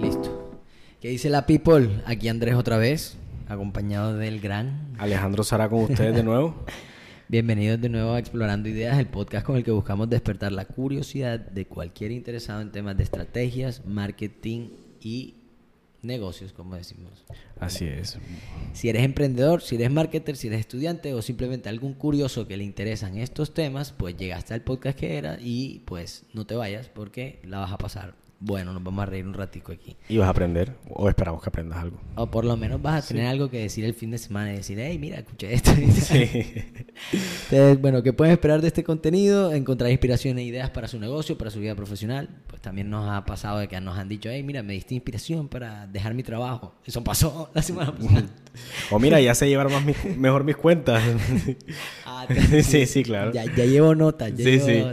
Listo. ¿Qué dice la people? Aquí Andrés otra vez, acompañado del gran Alejandro Sara con ustedes de nuevo. Bienvenidos de nuevo a Explorando Ideas, el podcast con el que buscamos despertar la curiosidad de cualquier interesado en temas de estrategias, marketing y negocios, como decimos. Así es. Si eres emprendedor, si eres marketer, si eres estudiante o simplemente algún curioso que le interesan estos temas, pues llegaste al podcast que era y pues no te vayas porque la vas a pasar bueno, nos vamos a reír un ratico aquí. Y vas a aprender, o esperamos que aprendas algo. O por lo menos vas a tener algo que decir el fin de semana y decir, hey, mira, escuché esto. Entonces, bueno, ¿qué pueden esperar de este contenido? Encontrar inspiración e ideas para su negocio, para su vida profesional. Pues también nos ha pasado de que nos han dicho, hey, mira, me diste inspiración para dejar mi trabajo. Eso pasó la semana pasada. o mira, ya sé llevar más mejor mis cuentas. ah, sí, sí, claro. Ya, llevo notas. Ya sí, sí.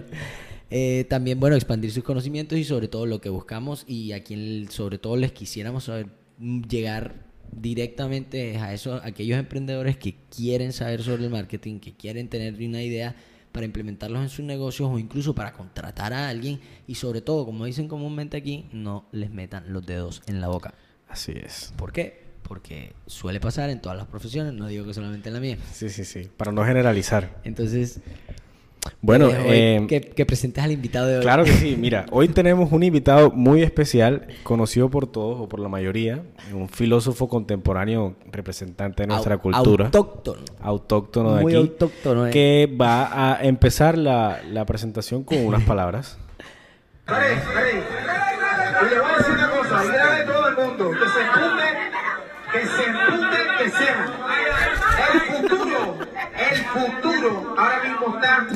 Eh, también, bueno, expandir sus conocimientos y sobre todo lo que buscamos y a quien sobre todo les quisiéramos saber, mm, llegar directamente a esos, aquellos emprendedores que quieren saber sobre el marketing, que quieren tener una idea para implementarlos en sus negocios o incluso para contratar a alguien y sobre todo, como dicen comúnmente aquí, no les metan los dedos en la boca. Así es. ¿Por qué? Porque suele pasar en todas las profesiones, no digo que solamente en la mía. Sí, sí, sí, para no generalizar. Entonces, bueno, eh, que, presentes al invitado de hoy. Claro que sí. Mira, hoy tenemos un invitado muy especial, conocido por todos o por la mayoría, un filósofo contemporáneo representante de nuestra cultura. Autóctono. Autóctono de muy autóctono, eh. Que va a empezar la, la presentación con unas palabras. Hey, hey. Y le voy a decir una cosa, idea de todo el mundo, que se empunde, que se empunde, que sea. El futuro, el futuro, ahora mismo está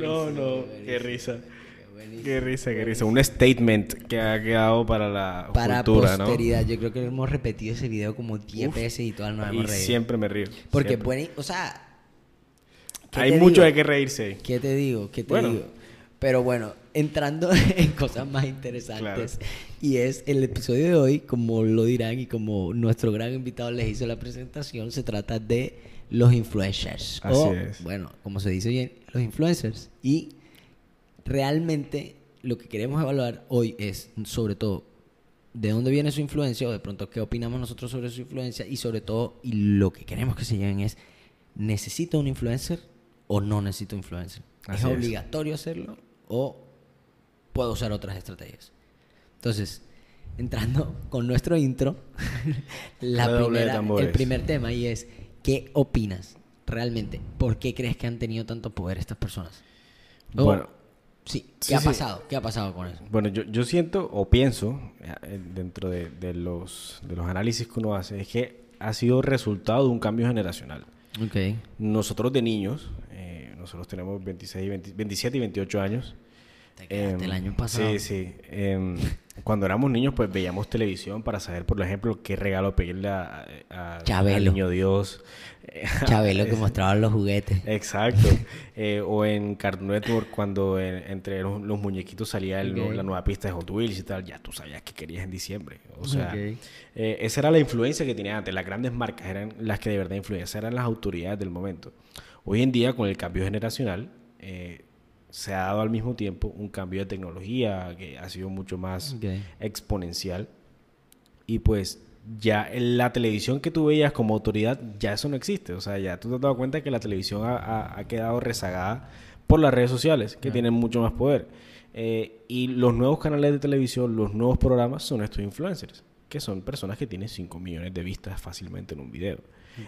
no, no, qué risa. Qué risa, qué risa. Un statement que ha quedado para la para posteridad. Yo creo que hemos repetido ese video como 10 veces y todas nos hemos reído. siempre me río. Porque, bueno, o sea... Hay mucho de qué reírse. ¿Qué te digo? ¿Qué te digo? Pero bueno, entrando en cosas más interesantes. Y es el episodio de hoy, como lo dirán y como nuestro gran invitado les hizo la presentación, se trata de los influencers. Así es. Bueno, como se dice bien, los influencers. Y realmente lo que queremos evaluar hoy es, sobre todo, de dónde viene su influencia o de pronto qué opinamos nosotros sobre su influencia y sobre todo, y lo que queremos que se lleven es, ¿necesito un influencer o no necesito influencer? ¿Es obligatorio hacerlo o puedo usar otras estrategias. Entonces, entrando con nuestro intro, la primera, el primer tema y es, ¿qué opinas realmente? ¿Por qué crees que han tenido tanto poder estas personas? bueno, sí, ¿qué ha pasado? ¿Qué ha pasado con eso? Bueno, yo, yo siento o pienso, eh, dentro de, de, los, de los análisis que uno hace, es que ha sido resultado de un cambio generacional. Okay. Nosotros de niños, eh, nosotros tenemos 26, 27 y 28 años, el em, año pasado. Sí, sí. Em, cuando éramos niños, pues veíamos televisión para saber, por ejemplo, qué regalo pedirle a, al niño Dios. Chabelo que mostraba los juguetes. Exacto. Eh, o en Cartoon Network, cuando entre los, muñequitos salía la nueva pista de Hot Wheels y tal, ya tú sabías que querías en diciembre. O sea, eh, esa era la influencia que tenía antes. Las grandes marcas eran las que de verdad influían, eran las autoridades del momento. Hoy en día, con el cambio generacional, eh, se ha dado al mismo tiempo un cambio de tecnología que ha sido mucho más exponencial. Y pues ya en la televisión que tú veías como autoridad, ya eso no existe. O sea, ya tú te has dado cuenta que la televisión ha, quedado rezagada por las redes sociales, que tienen mucho más poder. Eh, y los nuevos canales de televisión, los nuevos programas son estos influencers, que son personas que tienen 5 millones de vistas fácilmente en un video.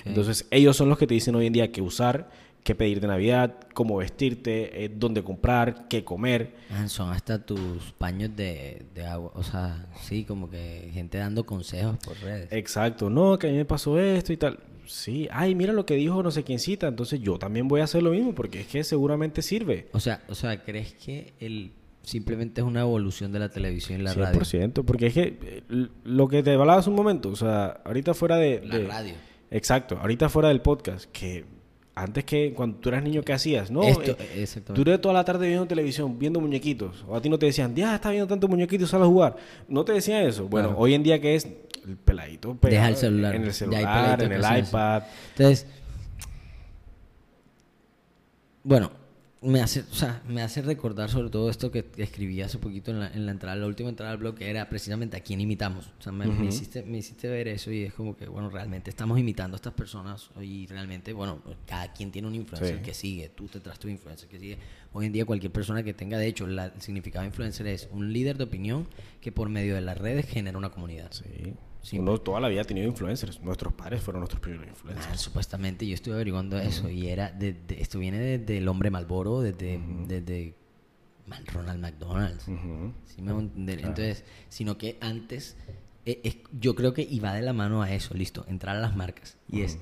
Entonces, ellos son los que te dicen hoy en día que usar, qué pedir de Navidad, cómo vestirte, eh, dónde comprar, qué comer. son hasta tus paños de, agua, o sea, sí, como que gente dando consejos por redes. Exacto, no, que a mí me pasó esto y tal. Sí, ay, mira lo que dijo no sé quién cita, entonces yo también voy a hacer lo mismo porque es que seguramente sirve. O sea, o sea, ¿crees que el simplemente es una evolución de la televisión y la radio? 100%, porque es que eh, lo que te hablaba hace un momento, o sea, ahorita fuera de... La radio. Exacto, ahorita fuera del podcast, que antes que cuando tú eras niño, ¿qué hacías? No, Esto, eh, eres toda la tarde viendo televisión, viendo muñequitos. O a ti no te decían, ya está viendo tantos muñequitos, sal a jugar. No te decían eso. Bueno, hoy en día, ¿qué es? El peladito. Deja el celular. En el celular, en el iPad. Entonces, bueno, me hace, o sea, me hace recordar sobre todo esto que escribí hace poquito en la, en la entrada, la última entrada del blog, que era precisamente a quién imitamos. O sea, me, hiciste, me hiciste ver eso y es como que, bueno, realmente estamos imitando a estas personas y realmente, bueno, cada quien tiene un influencer que sigue, tú te traes tu influencer que sigue. Hoy en día cualquier persona que tenga, de hecho, el significado de influencer es un líder de opinión que por medio de las redes genera una comunidad. Sí. Uno toda la vida ha tenido influencers. Nuestros padres fueron nuestros primeros influencers. Ah, supuestamente, yo estuve averiguando eso y era de, esto viene desde el hombre Malboro, desde, desde Ronald McDonald's. Entonces, sino que antes, eh, yo creo que iba de la mano a eso, listo, entrar a las marcas. Y es,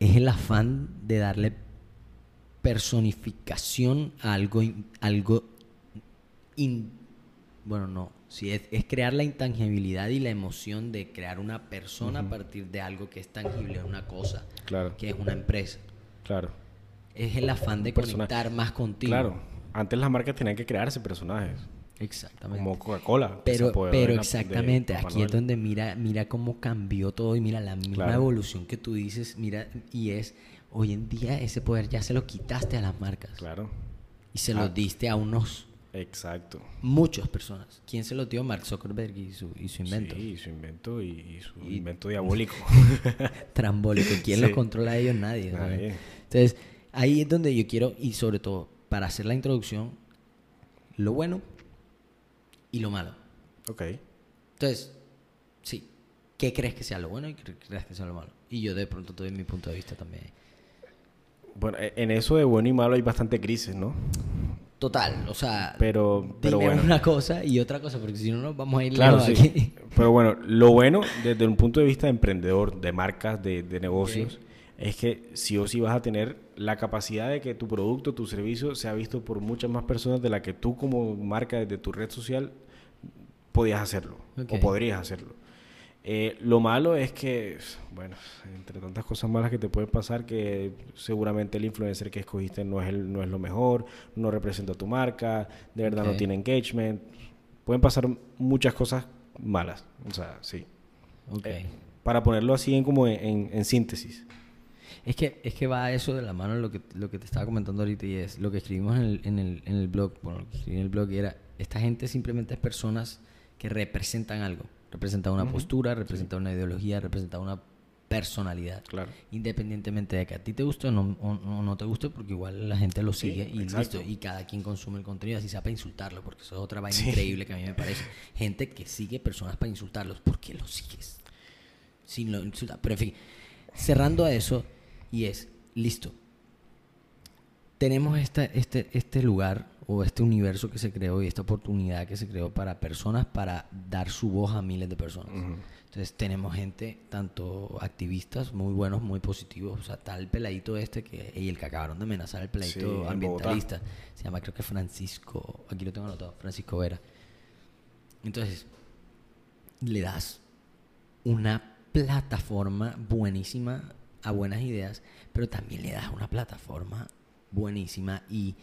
es el afán de darle personificación a algo, algo bueno, no, Sí, es, crear la intangibilidad y la emoción de crear una persona a partir de algo que es tangible, una cosa, claro. que es una empresa. Claro. Es el afán de conectar más contigo. Claro. Antes las marcas tenían que crearse personajes. Exactamente. Como Coca-Cola. Pero, pero exactamente, aquí es donde mira, mira cómo cambió todo y mira la misma evolución que tú dices, mira, y es, hoy en día ese poder ya se lo quitaste a las marcas. Claro. Y se lo ah. diste a unos Exacto. Muchas personas. ¿Quién se lo dio? Mark Zuckerberg y su, y su invento. Sí, su invento y, su invento diabólico. Trambólico. ¿Quién lo controla a ellos? Nadie. Entonces, ahí es donde yo quiero, y sobre todo, para hacer la introducción, lo bueno y lo malo. Ok. Entonces, sí. ¿Qué crees que sea lo bueno y qué crees que sea lo malo? Y yo de pronto doy mi punto de vista también. Bueno, e, en eso de bueno y malo hay bastante crisis, ¿no? Total, o sea, pero, pero bueno. una cosa y otra cosa, porque si no nos vamos a ir claro, aquí. Pero bueno, lo bueno desde un punto de vista de emprendedor, de marcas, de, negocios, es que sí o sí vas a tener la capacidad de que tu producto, tu servicio sea visto por muchas más personas de la que tú como marca desde tu red social podías hacerlo o podrías hacerlo. Eh, lo malo es que, bueno, entre tantas cosas malas que te pueden pasar, que seguramente el influencer que escogiste no es, el, no es lo mejor, no representa tu marca, de verdad no tiene engagement. Pueden pasar muchas cosas malas, o sea, sí. Okay. Eh, para ponerlo así en, como en, síntesis. Es que, es que va eso de la mano lo que, lo que te estaba comentando ahorita y es lo que escribimos en el, en el, en el blog, bueno, lo que escribí en el blog era, esta gente simplemente es personas que representan algo. Representa una postura, representa una ideología, representa una personalidad. Claro. Independientemente de que a ti te guste o no, o, no te guste, porque igual la gente lo sigue y listo. Y cada quien consume el contenido, así sea para insultarlo, porque eso es otra vaina increíble que a mí me parece. Gente que sigue personas para insultarlos. ¿Por qué los sigues? Sin lo insultar. Pero en fin, cerrando a eso, y es, listo. Tenemos esta, este, este lugar o este universo que se creó y esta oportunidad que se creó para personas para dar su voz a miles de personas. Entonces tenemos gente, tanto activistas muy buenos, muy positivos, o sea, tal peladito este que, y el que acabaron de amenazar, el peladito ambientalista, se llama creo que Francisco, aquí lo tengo anotado, Francisco Vera. Entonces, le das una plataforma buenísima a buenas ideas, pero también le das una plataforma buenísima y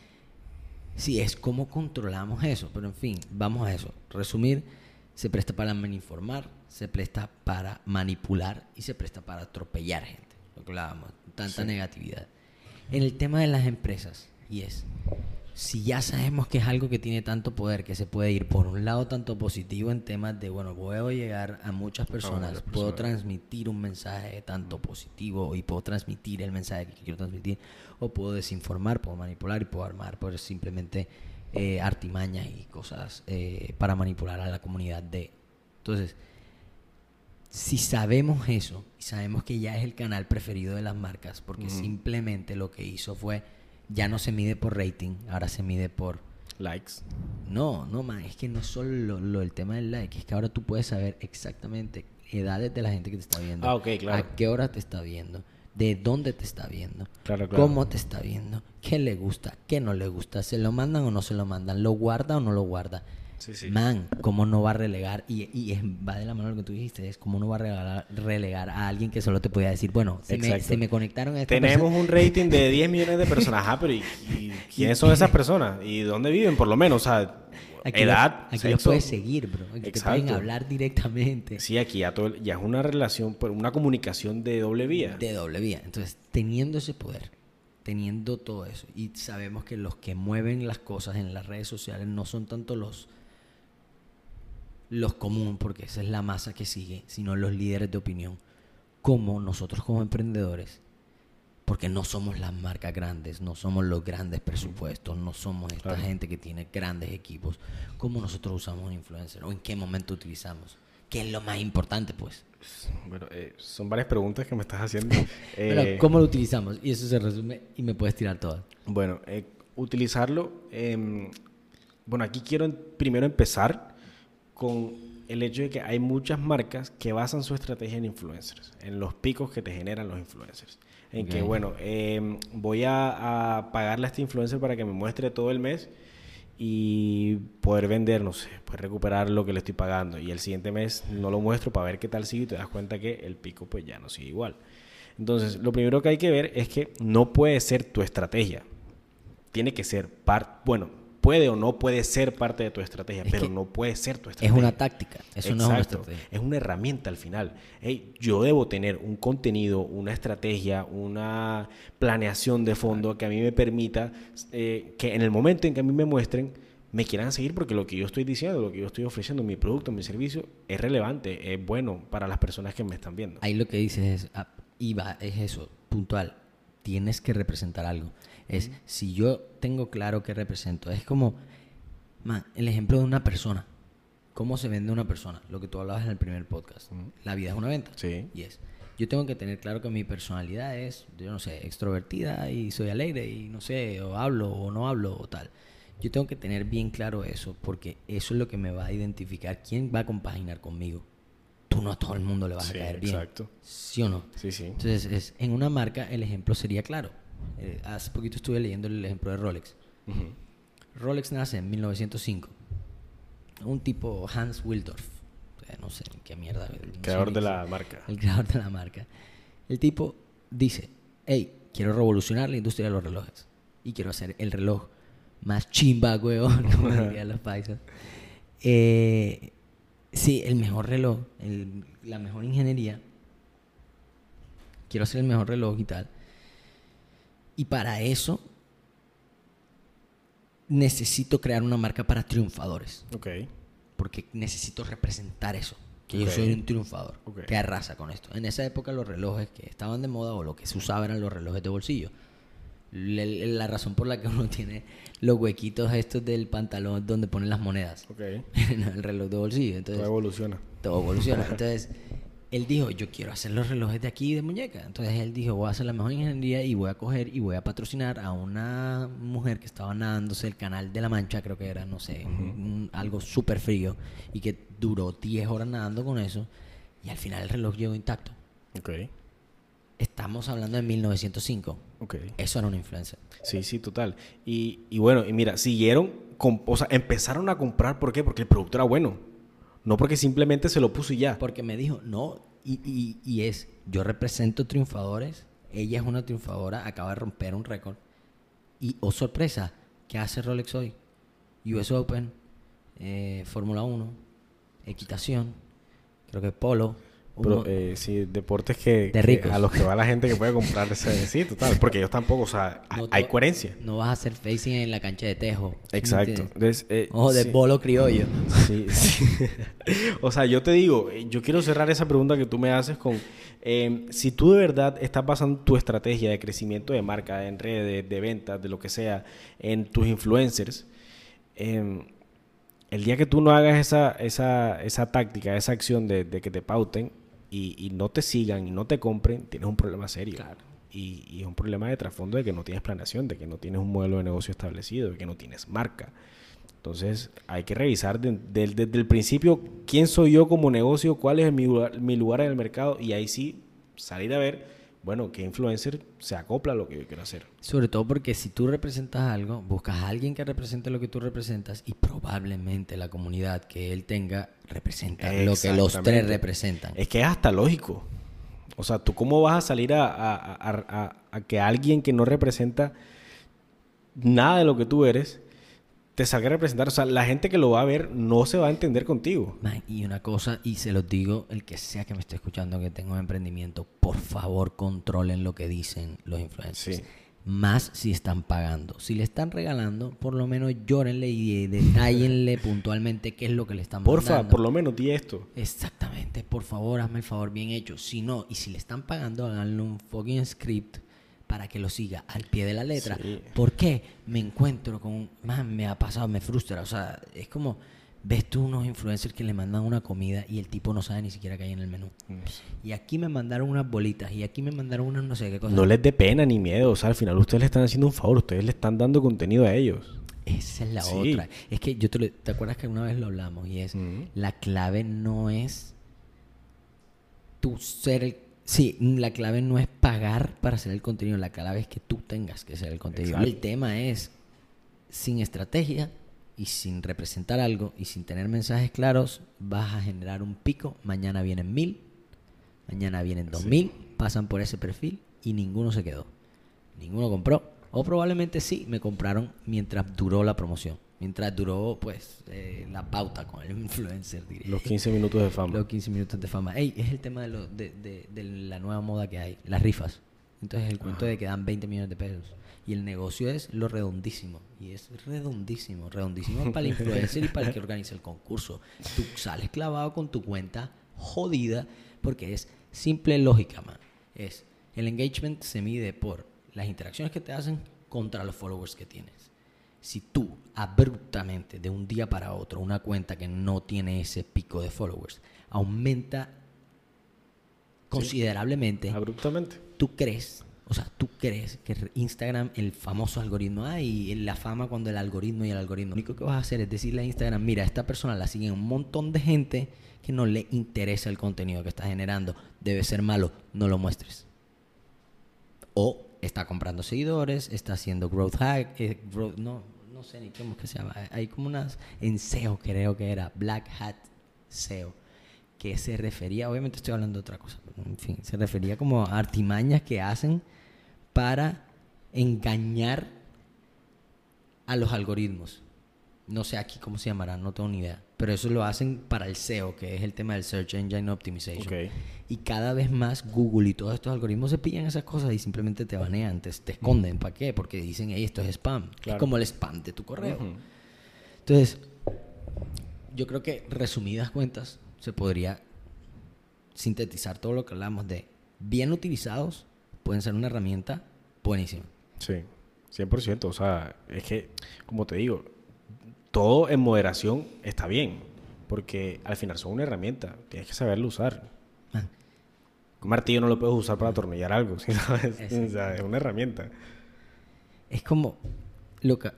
Sí, es cómo controlamos eso, pero en fin, vamos a eso. Resumir, se presta para informar, se presta para manipular y se presta para atropellar gente. Lo que hablábamos, tanta negatividad. En el tema de las empresas, y es, si ya sabemos que es algo que tiene tanto poder, que se puede ir por un lado tanto positivo en temas de, bueno, puedo llegar a muchas personas, puedo transmitir un mensaje tanto positivo y puedo transmitir el mensaje que quiero transmitir, o puedo desinformar, puedo manipular y puedo armar, pues simplemente eh, artimañas y cosas eh, para manipular a la comunidad de... Entonces, si sabemos eso y sabemos que ya es el canal preferido de las marcas, porque simplemente lo que hizo fue ya no se mide por rating, ahora se mide por likes. No, no, man, es que no es solo lo, el tema del like, es que ahora tú puedes saber exactamente edades de la gente que te está viendo. Ah, ok, claro. A qué hora te está viendo, de dónde te está viendo, claro, claro. cómo te está viendo, qué le gusta, qué no le gusta, se lo mandan o no se lo mandan, lo guarda o no lo guarda. Man, ¿cómo no va a relegar? Y, y va de la mano lo que tú dijiste, es cómo no va a relegar, relegar a alguien que solo te podía decir, bueno, se, me, se me, conectaron a esta Tenemos un rating de 10 millones de personas. Ah, pero ¿y, quiénes son esas personas? ¿Y dónde viven? Por lo menos, o sea, edad, Aquí lo puedes seguir, bro. Aquí te pueden hablar directamente. Sí, aquí ya, todo, ya es una relación, una comunicación de doble vía. De doble vía. Entonces, teniendo ese poder, teniendo todo eso y sabemos que los que mueven las cosas en las redes sociales no son tanto los los comunes, porque esa es la masa que sigue, sino los líderes de opinión, como nosotros como emprendedores, porque no somos las marcas grandes, no somos los grandes presupuestos, no somos esta gente que tiene grandes equipos, ¿cómo nosotros usamos un influencer o en qué momento utilizamos? ¿Qué es lo más importante, pues? Bueno, eh, son varias preguntas que me estás haciendo. Eh, ¿Cómo lo utilizamos? Y eso se resume y me puedes tirar todas. Bueno, eh, utilizarlo. Em, bueno, aquí quiero primero empezar con el hecho de que hay muchas marcas que basan su estrategia en influencers, en los picos que te generan los influencers. En que, bueno, em, voy a, a, pagarle a este influencer para que me muestre todo el mes y poder vender, no sé, pues recuperar lo que le estoy pagando. Y el siguiente mes no lo muestro para ver qué tal sigue y te das cuenta que el pico pues ya no sigue igual. Entonces, lo primero que hay que ver es que no puede ser tu estrategia. Tiene que ser parte, bueno, puede o no puede ser parte de tu estrategia, pero no puede ser tu estrategia. Es una táctica, eso no es una estrategia. Es una herramienta al final. Hey, yo debo tener un contenido, una estrategia, una planeación de fondo que a mí me permita eh, que en el momento en que a mí me muestren, me quieran seguir porque lo que yo estoy diciendo, lo que yo estoy ofreciendo, mi producto, mi servicio, es relevante, es bueno para las personas que me están viendo. Ahí lo que dices es, ah, es eso, puntual. Tienes que representar algo. Es si yo tengo claro qué represento. Es como, man, el ejemplo de una persona. ¿Cómo se vende una persona? Lo que tú hablabas en el primer podcast. La vida es una venta. Sí. Y es. Yo tengo que tener claro que mi personalidad es, yo no sé, extrovertida y soy alegre y no sé, o hablo o no hablo o tal. Yo tengo que tener bien claro eso porque eso es lo que me va a identificar quién va a compaginar conmigo. Tú no a todo el mundo le vas a caer bien. Exacto. ¿Sí o no? Sí, sí. Entonces, es, en una marca el ejemplo sería claro eh, hace poquito estuve leyendo el ejemplo de Rolex. Rolex nace en 1905. Un tipo Hans Wildorf. no sé qué mierda. El creador de la marca. El creador de la marca. El tipo dice, hey, quiero revolucionar la industria de los relojes. Y quiero hacer el reloj más chimba, weón, como dirían los paisas. Eh, sí, el mejor reloj, la mejor ingeniería. Quiero hacer el mejor reloj y tal. Y para eso necesito crear una marca para triunfadores. Ok. Porque necesito representar eso. Que yo soy un triunfador. Que arrasa con esto. En esa época los relojes que estaban de moda o lo que se usaba eran los relojes de bolsillo. La, razón por la que uno tiene los huequitos estos del pantalón donde ponen las monedas. Ok. el reloj de bolsillo. Entonces, todo evoluciona. Todo evoluciona. Entonces él dijo, yo quiero hacer los relojes de aquí de muñeca. Entonces él dijo, voy a hacer la mejor ingeniería y voy a coger y voy a patrocinar a una mujer que estaba nadándose el canal de la Mancha, creo que era, no sé, algo súper frío, y que duró 10 horas nadando con eso, y al final el reloj llegó intacto. Ok. Estamos hablando de 1905. Ok. Eso era una influencia. Sí, sí, total. Y, y bueno, y mira, siguieron, o sea, empezaron a comprar, ¿por qué? Porque el producto era bueno. No porque simplemente se lo puso y ya. Porque me dijo, no, y, y, es, yo represento triunfadores, ella es una triunfadora, acaba de romper un récord. Y, oh sorpresa, ¿qué hace Rolex hoy? US Open, eh, Fórmula 1, equitación, creo que polo, pero eh, sí, deportes que, a los que va la gente que puede comprar ese, sí, total, porque ellos tampoco, o sea, hay coherencia. No vas a hacer facing en la cancha de tejo. Exacto. Eh, o de bolo criollo. Sí, sí. o sea, yo te digo, eh, yo quiero cerrar esa pregunta que tú me haces con, em, si tú de verdad estás basando tu estrategia de crecimiento de marca, en redes, de ventas, de lo que sea, en tus influencers, em, el día que tú no hagas esa, esa, esa táctica, esa acción de, de que te pauten, y, no te sigan y no te compren, tienes un problema serio. Y, y, es un problema de trasfondo de que no tienes planeación, de que no tienes un modelo de negocio establecido, de que no tienes marca. Entonces hay que revisar desde el principio quién soy yo como negocio, cuál es mi mi lugar en el mercado y ahí sí salir a ver bueno, que influencer se acopla a lo que yo quiero hacer. Sobre todo porque si tú representas algo, buscas a alguien que represente lo que tú representas y probablemente la comunidad que él tenga representa lo que los tres representan. Es que es hasta lógico. O sea, ¿tú cómo vas a salir a que alguien que no representa nada de lo que tú eres te salga a representar. O sea, la gente que lo va a ver no se va a entender contigo. y una cosa, y se los digo, el que sea que me esté escuchando que tenga un emprendimiento, por favor controlen lo que dicen los influencers. Más si están pagando. Si le están regalando, por lo menos llórenle y detállenle puntualmente qué es lo que le están Porfa, por lo menos di esto. Exactamente, por favor, hazme el favor bien hecho. Si no, y si le están pagando, háganle un fucking script para que lo siga al pie de la letra. ¿Por qué? Me encuentro con, man, me ha pasado, me frustra, o sea, es como ves tú unos influencers que le mandan una comida y el tipo no sabe ni siquiera qué hay en el menú. Mm. Y aquí me mandaron unas bolitas y aquí me mandaron unas no sé qué cosas. No les dé pena ni miedo, o sea, al final ustedes le están haciendo un favor, ustedes le están dando contenido a ellos. Esa es la otra. Es que yo te, te acuerdas que una vez lo hablamos y es, mm. la clave no es tú ser el... Sí, la clave no es pagar para hacer el contenido, la clave es que tú tengas que hacer el contenido. El tema es, sin estrategia, y sin representar algo y sin tener mensajes claros, vas a generar un pico. Mañana vienen mil, mañana vienen dos mil, pasan por ese perfil y ninguno se quedó. Ninguno compró. O probablemente sí, me compraron mientras duró la promoción. Mientras duró, pues, eh, la pauta con el influencer. Los 15 minutos de fama. Los 15 minutos de fama. Ey, es el tema de, lo, de, de, la nueva moda que hay, las rifas. Entonces, el cuento de que dan 20 millones de pesos. Y el negocio es lo redondísimo. Y es redondísimo. Redondísimo para el influencer y para el que organiza el concurso. Tú sales clavado con tu cuenta jodida porque es simple lógica, man. Es el engagement se mide por las interacciones que te hacen contra los followers que tienes. Si tú abruptamente, de un día para otro, una cuenta que no tiene ese pico de followers, aumenta considerablemente. abruptamente. ¿Tú crees o sea, ¿tú crees que Instagram, el famoso algoritmo, ay, la fama cuando el algoritmo y el algoritmo, lo único que vas a hacer es decirle a Instagram, mira, esta persona la sigue un montón de gente que no le interesa el contenido que está generando, debe ser malo, no lo muestres. O está comprando seguidores, está haciendo growth hack, eh, no, no sé ni cómo es que se llama, hay como unas en SEO creo que era, Black Hat SEO que se refería, obviamente estoy hablando de otra cosa, en fin, se refería como a artimañas que hacen para engañar a los algoritmos. No sé aquí cómo se llamará, no tengo ni idea. Pero eso lo hacen para el SEO, que es el tema del Search Engine Optimization. Y cada vez más Google y todos estos algoritmos se pillan esas cosas y simplemente te banean, te, esconden. ¿Para qué? Porque dicen, hey, esto es spam. Es como el spam de tu correo. Entonces, yo creo que resumidas cuentas, se podría sintetizar todo lo que hablamos de bien utilizados, pueden ser una herramienta buenísima. Sí, 100%. O sea, es que, como te digo, todo en moderación está bien, porque al final son una herramienta, tienes que saberlo usar. Ah. Un martillo no lo puedes usar para atornillar algo, ¿sabes? Es, una herramienta. Es como que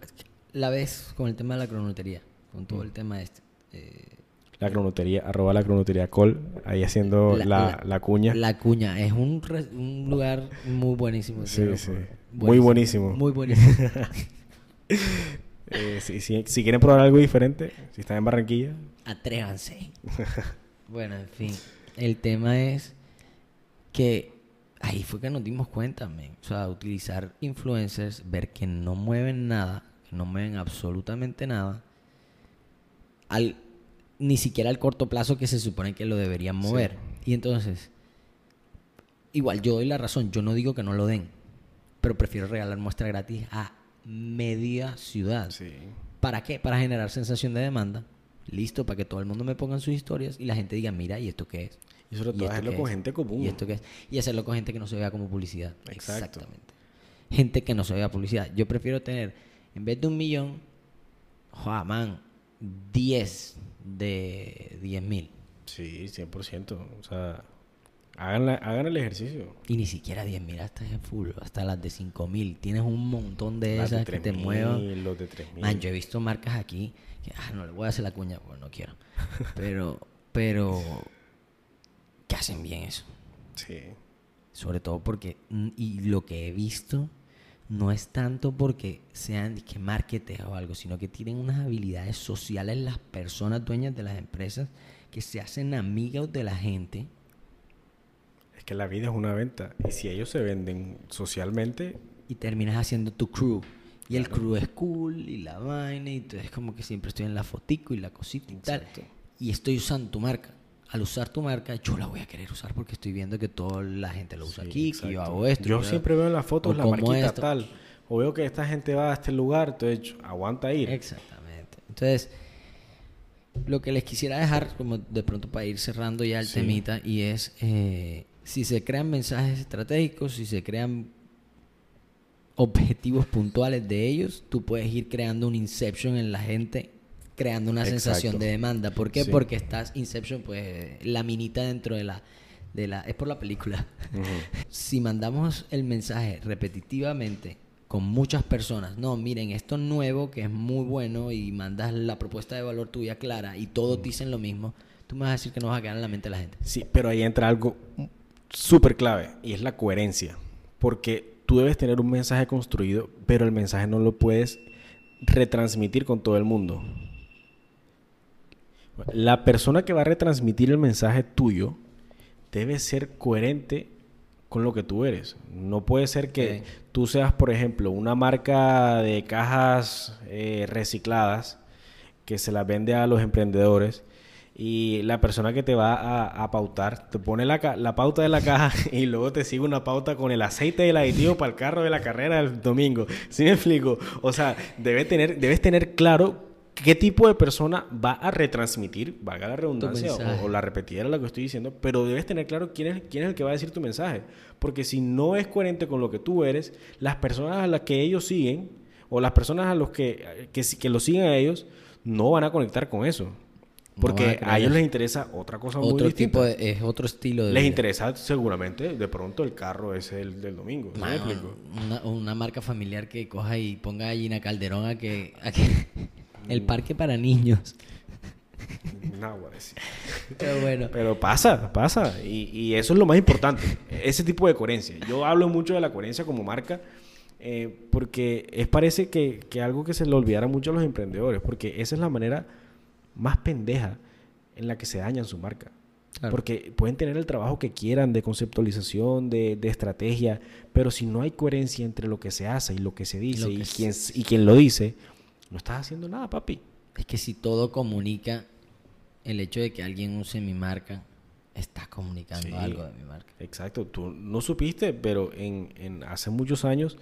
la vez con el tema de la cronotería, con todo mm. el tema de este. Eh, la cronotería, arroba la cronotería col, ahí haciendo la, la, cuña. La cuña, es un, un lugar muy buenísimo. Sí, sí. Muy buenísimo. Muy buenísimo. eh, si, si, quieren probar algo diferente, si están en Barranquilla. Atrévanse. bueno, en fin. El tema es que ahí fue que nos dimos cuenta, man. O sea, utilizar influencers, ver que no mueven nada, que no mueven absolutamente nada. Al ni siquiera al corto plazo que se supone que lo deberían mover. Y entonces, igual yo doy la razón, yo no digo que no lo den, pero prefiero regalar muestra gratis a media ciudad. ¿Para qué? Para generar sensación de demanda. Listo, para que todo el mundo me ponga sus historias y la gente diga, mira, ¿y esto qué es? Y sobre todo hacerlo con gente común. ¿Y esto qué es? Y hacerlo con gente que no se vea como publicidad. Exactamente. Gente que no se vea publicidad. Yo prefiero tener, en vez de un millón, joder, man, 10 de 10 mil. Sí, 100%. O sea, hagan, hagan el ejercicio. Y ni siquiera 10 mil, hasta es full, hasta las de 5 mil. Tienes un montón de esas que te muevan. Los de 3 Man, yo he visto marcas aquí que, ah, no le voy a hacer la cuña, pues no quiero. pero, pero, que hacen bien eso. Sí. Sobre todo porque, mm, y lo que he visto no es tanto porque sean que marketing o algo, sino que tienen unas habilidades sociales las personas dueñas de las empresas que se hacen amigos de la gente. Es que la vida es una venta y si ellos se venden socialmente y terminas haciendo tu crew. Y el crew es cool y la vaina y entonces como que siempre estoy en la fotico y la cosita y tal. Y estoy usando tu marca al usar tu marca, yo la voy a querer usar porque estoy viendo que toda la gente lo usa aquí, que yo hago esto. Yo siempre veo en las fotos la marquita tal. o veo que esta gente va a este lugar, entonces aguanta ir. Exactamente. Entonces, lo que les quisiera dejar, como de pronto para ir cerrando ya el temita, y es eh, si se crean mensajes estratégicos, si se crean objetivos puntuales de ellos, tú puedes ir creando un inception en la gente, creando una sensación de demanda. ¿Por qué? Porque estás inception, pues la minita dentro de la de la es por la película. si mandamos el mensaje repetitivamente con muchas personas, no, miren, esto nuevo que es muy bueno y mandas la propuesta de valor tuya clara y todos dicen lo mismo, tú me vas a decir que no vas a quedar en la mente de la gente. Sí, pero ahí entra algo súper clave y es la coherencia, porque tú debes tener un mensaje construido, pero el mensaje no lo puedes retransmitir con todo el mundo. La persona que va a retransmitir el mensaje tuyo debe ser coherente con lo que tú eres. No puede ser que tú seas, por ejemplo, una marca de cajas eh, recicladas que se las vende a los emprendedores y la persona que te va a, pautar te pone la, la, pauta de la caja y luego te sigue una pauta con el aceite del aditivo para el carro de la carrera del domingo. ¿Sí me explico? O sea, debe tener, debes tener claro qué tipo de persona va a retransmitir, valga la redundancia o, la repetida lo que estoy diciendo, pero debes tener claro quién es, quién es el que va a decir tu mensaje. Porque si no es coherente con lo que tú eres, las personas a las que ellos siguen o las personas a los que, que, que lo siguen a ellos no van a conectar con eso. Porque a, ellos les interesa otra cosa otro muy tipo es otro estilo de Les interesa seguramente de pronto el carro ese del, del domingo. una, una, marca familiar que coja y ponga allí una Calderón a que, el parque para niños. No, Pero bueno. Pero pasa, pasa. Y, y, eso es lo más importante. Ese tipo de coherencia. Yo hablo mucho de la coherencia como marca. Eh, porque es parece que, que algo que se le olvidara mucho a los emprendedores. Porque esa es la manera más pendeja en la que se dañan su marca. Porque pueden tener el trabajo que quieran de conceptualización, de, de, estrategia, pero si no hay coherencia entre lo que se hace y lo que se dice y, quien, y quien lo dice, no estás haciendo nada, papi. Es que si todo comunica, el hecho de que alguien use mi marca, estás comunicando algo de mi marca. Exacto, tú no supiste, pero en, en hace muchos años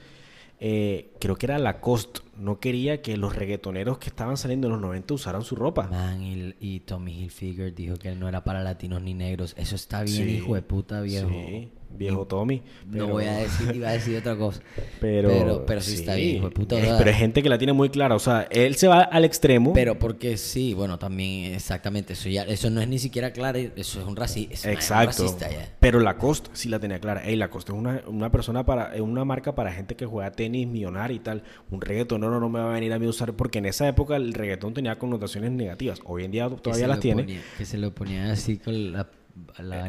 eh, creo que era Lacoste, no quería que los reggaetoneros que estaban saliendo en los 90 usaran su ropa. Man, y, y Tommy Hilfiger dijo que no era para latinos ni negros. Eso está bien, hijo de puta, viejo. Sí viejo Tommy. no voy a decir, iba a decir otra cosa. Pero, pero, sí, está bien, hijo de puta. pero hay gente que la tiene muy clara. O sea, él se va al extremo. Pero porque sí, bueno, también exactamente. Eso ya, eso no es ni siquiera claro, eso es un, raci Exacto. racista. Ya. Pero Lacoste sí la tenía clara. Ey, Lacoste es una, una persona para, es una marca para gente que juega tenis, millonario y tal. Un reggaetón no, no me va a venir a mí a usar porque en esa época el reggaetón tenía connotaciones negativas. Hoy en día todavía las tiene. que se lo ponían así con la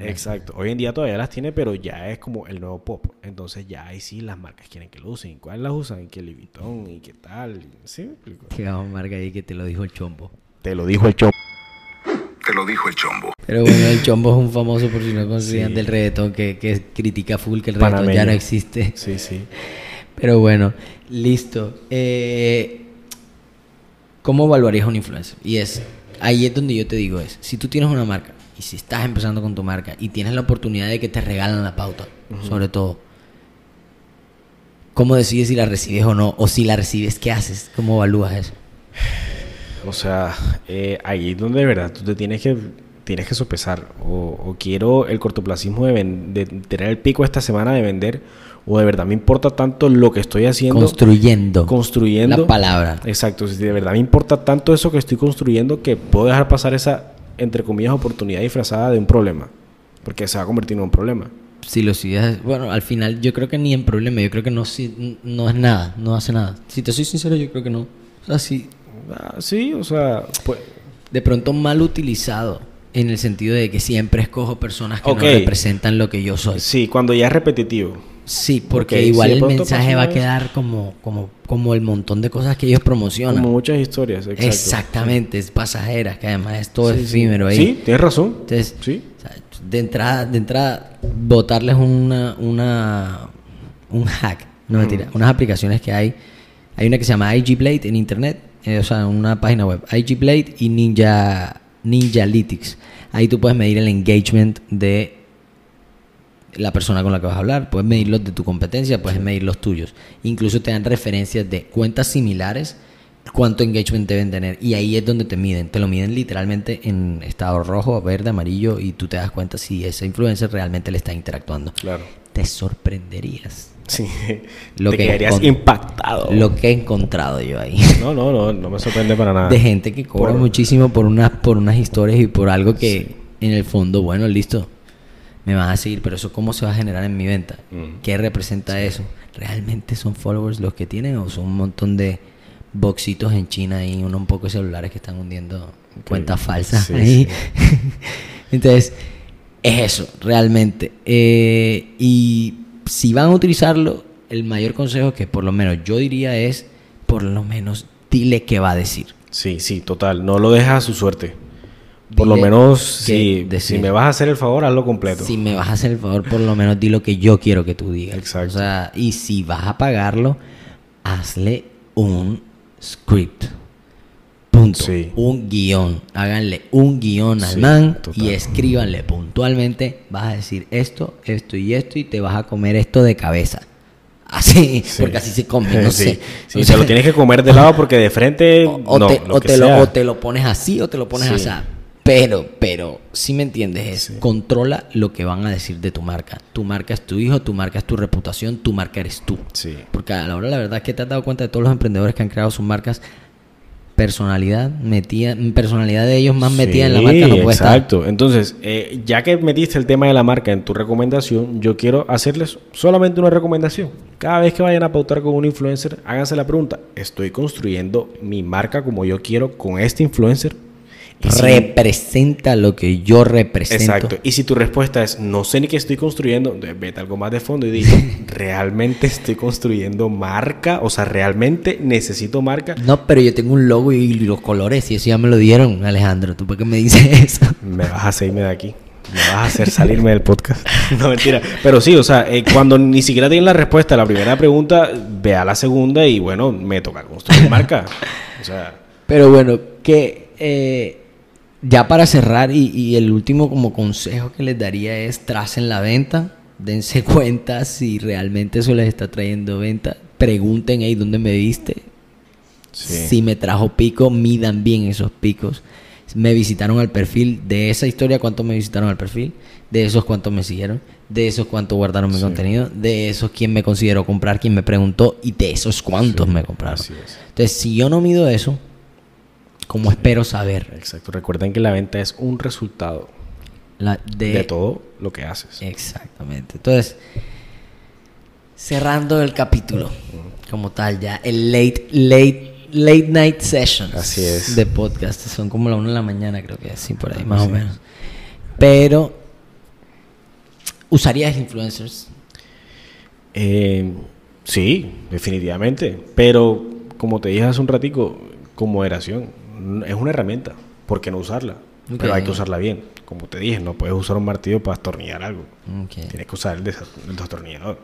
Exacto. Hoy en día todavía las tiene, pero ya es como el nuevo pop. Entonces ya ahí sí las marcas quieren que lo usen. ¿Cuáles las usan? ¿Qué Livitón? ¿Y qué tal? ¿Sí? Qué marca ahí que te lo dijo el chombo. Te lo dijo el chombo. Te lo dijo el chombo. Pero bueno, el chombo es un famoso, por si no conocían, del reggaetón que, que, critica full que el reggaetón ya no existe. Sí, sí. Pero bueno, listo. Eh, ¿Cómo evaluarías un influencer? Y es, ahí es donde yo te digo, es, si tú tienes una marca y si estás empezando con tu marca y tienes la oportunidad de que te regalan la pauta, sobre todo, ¿cómo decides si la recibes o no? O si la recibes, ¿qué haces? ¿Cómo evalúas eso? O sea, eh, ahí es donde de verdad tú te tienes que, tienes que sopesar. O, quiero el cortoplacismo de, de, tener el pico esta semana de vender, o de verdad me importa tanto lo que estoy haciendo. Construyendo. Construyendo. La palabra. Exacto. Si de verdad me importa tanto eso que estoy construyendo que puedo dejar pasar esa entre comillas, oportunidad disfrazada de un problema. Porque se va a convertir en un problema. Si lo sigues, bueno, al final yo creo que ni en problema, yo creo que no, si, no es nada, no hace nada. Si te soy sincero, yo creo que no. O sea, sí. Ah, sí, o sea, pues... De pronto mal utilizado, en el sentido de que siempre escojo personas que no representan lo que yo soy. Sí, cuando ya es repetitivo. Sí, porque igual el mensaje va a quedar como, como, como el montón de cosas que ellos promocionan. Como muchas historias, exacto. Exactamente, es pasajera, que además es todo efímero ahí. Sí, tienes razón. Entonces, sí. de entrada, de entrada, botarles una, una, un hack, no mentira, unas aplicaciones que hay. Hay una que se llama IG Blade en internet, eh, o sea, una página web, IG Blade y Ninja, Ninja Analytics. Ahí tú puedes medir el engagement de la persona con la que vas a hablar, puedes medir los de tu competencia, puedes medir los tuyos. Incluso te dan referencias de cuentas similares, cuánto engagement deben tener. Y ahí es donde te miden. Te lo miden literalmente en estado rojo, verde, amarillo y tú te das cuenta si ese influencer realmente le está interactuando. Claro. Te sorprenderías. Sí. Lo Te que quedarías impactado. Lo que he encontrado yo ahí. No, no, no, no me sorprende para nada. de gente que cobra Por- muchísimo por unas por unas historias y por algo que en el fondo, bueno, listo, me van a seguir, pero eso cómo se va a generar en mi venta? Mm. ¿Qué representa eso? ¿Realmente son followers los que tienen o son un montón de boxitos en China y uno un poco de celulares que están hundiendo cuentas falsas Sí, ahí? Entonces, es eso, realmente. Eh, y si van a utilizarlo, el mayor consejo que por lo menos yo diría es, por lo menos dile qué va a decir. Sí, sí, total. No lo dejas a su suerte. Por lo menos, si, si me vas a hacer el favor, hazlo completo. Si me vas a hacer el favor, por lo menos di lo que yo quiero que tú digas. Exacto. O sea, y si vas a pagarlo, hazle un script. Punto. Sí. Un guion. Háganle un guion al Sí, man total. y escríbanle puntualmente. Vas a decir esto, esto y esto y te vas a comer esto de cabeza. Así, Sí. porque así se come, no sé. Sí, O te sea, lo tienes que comer de lado porque de frente. o, o no, te, lo o te lo, sea. o te lo pones así o te lo pones Sí. así. Pero, pero, si me entiendes, es controla lo que van a decir de tu marca. Tu marca es tu hijo, tu marca es tu reputación, tu marca eres tú. Sí. Porque a la hora la verdad es que te has dado cuenta de todos los emprendedores que han creado sus marcas, personalidad metida, personalidad de ellos más metida en la marca no puede estar. exacto. Entonces, eh, ya que metiste el tema de la marca en tu recomendación, yo quiero hacerles solamente una recomendación. Cada vez que vayan a pautar con un influencer, háganse la pregunta, ¿estoy construyendo mi marca como yo quiero con este influencer? Si- Representa lo que yo represento. Exacto. Y si tu respuesta es no sé ni qué estoy construyendo, vete algo más de fondo y dije, ¿realmente estoy construyendo marca? O sea, ¿realmente necesito marca? No, pero yo tengo un logo y los colores y eso ya me lo dieron, Alejandro. ¿Tú por qué me dices eso? Me vas a hacerme de aquí. Me vas a hacer salirme del podcast. No, mentira. Pero sí, o sea, eh, cuando ni siquiera tienen la respuesta a la primera pregunta, ve a la segunda y bueno, me toca construir marca. O sea, Pero bueno, que eh, ya para cerrar y, y el último como consejo que les daría es tracen la venta, dense cuenta si realmente eso les está trayendo venta, pregunten ahí dónde me viste, sí. si me trajo pico, midan bien esos picos. Me visitaron al perfil, de esa historia cuántos me visitaron al perfil, de esos cuántos me siguieron, de esos cuántos guardaron mi Sí. contenido, de esos quién me consideró comprar, quién me preguntó y de esos cuántos Sí, me compraron. Entonces, si yo no mido eso, ¿cómo espero saber Exacto. Recuerden que la venta es un resultado la de, de todo lo que haces. Exactamente. Entonces, cerrando el capítulo, como tal, ya el late, late, late night sessions Así es. de podcast. Son como la una de la mañana, creo que sí, por ahí, más Así o menos. Pero, ¿usarías influencers? Eh, sí, definitivamente. Pero, como te dije hace un ratico, con moderación. Es una herramienta. ¿Por qué no usarla? Pero hay que usarla bien. Como te dije, no puedes usar un martillo para atornillar algo. Ok. Tienes que usar el, el destornillador.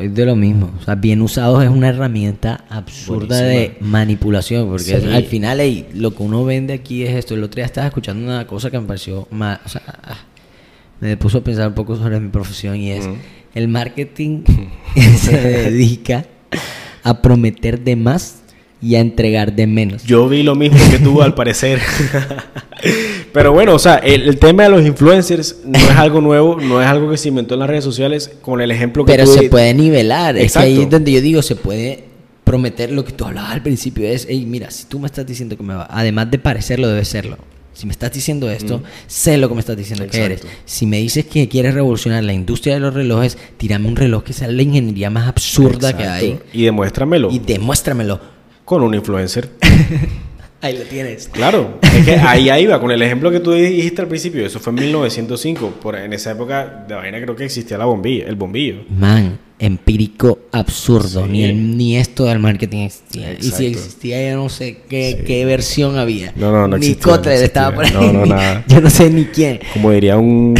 Es de lo mismo. O sea, bien usados es una herramienta absurda de manipulación. Porque Sí. al final lo que uno vende aquí es esto. El otro día estaba escuchando una cosa que me pareció más. O sea, ah, me puso a pensar un poco sobre mi profesión y es: Ujú. el marketing se dedica a prometer de más y a entregar de menos. Yo vi lo mismo que tú, al parecer. Pero bueno, o sea, el, el tema de los influencers no es algo nuevo, no es algo que se inventó en las redes sociales con el ejemplo que Pero tú se puede nivelar. Es que ahí Exacto. es donde yo digo, se puede prometer lo que tú hablabas al principio. Es, hey, mira, si tú me estás diciendo que me va, además de parecerlo, debe serlo. Si me estás diciendo esto, sé lo que me estás diciendo que eres. Mm. Exacto. Si me dices que quieres revolucionar la industria de los relojes, tírame un reloj que sea la ingeniería más absurda que hay Exacto. Y demuéstramelo y demuéstramelo. Con un influencer. Ahí lo tienes. Claro, es que ahí, ahí va, con el ejemplo que tú dijiste al principio, eso fue en 1905, por, en esa época de vaina creo que existía la bombilla, el bombillo. Man, empírico absurdo. Ni, ni esto del marketing existía. Y si existía, ya no sé qué, qué versión había. No, no, no Ni Kotler estaba por ahí. No, no, nada. Yo no sé ni quién. Como diría un,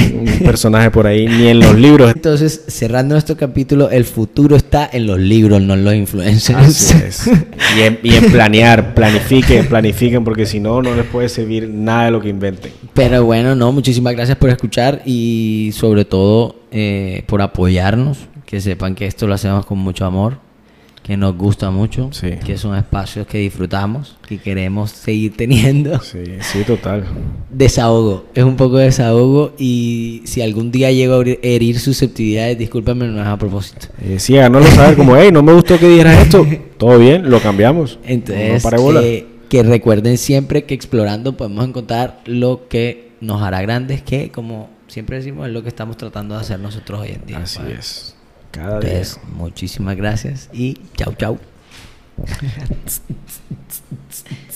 personaje por ahí, ni en los libros. Entonces, cerrando nuestro capítulo, el futuro está en los libros, no en los influencers. Así es. Y en, y en planear, planifiquen, planifiquen, porque si no, no les puede servir nada de lo que inventen. Pero bueno, no, muchísimas gracias por escuchar y sobre todo eh, por apoyarnos que sepan que esto lo hacemos con mucho amor, que nos gusta mucho, que son espacios que disfrutamos, que queremos seguir teniendo. Sí, sí, total. Desahogo, es un poco de desahogo y si algún día llego a herir susceptibilidades, discúlpame, no es a propósito. Eh, sí, háganoslo saber como, hey, no me gustó que dijeras esto, todo bien, lo cambiamos. Entonces, que recuerden siempre que explorando podemos encontrar lo que nos hará grandes, que como siempre decimos es lo que estamos tratando de hacer nosotros hoy en día. Así es. Cada día. Muchísimas gracias y chau, chau.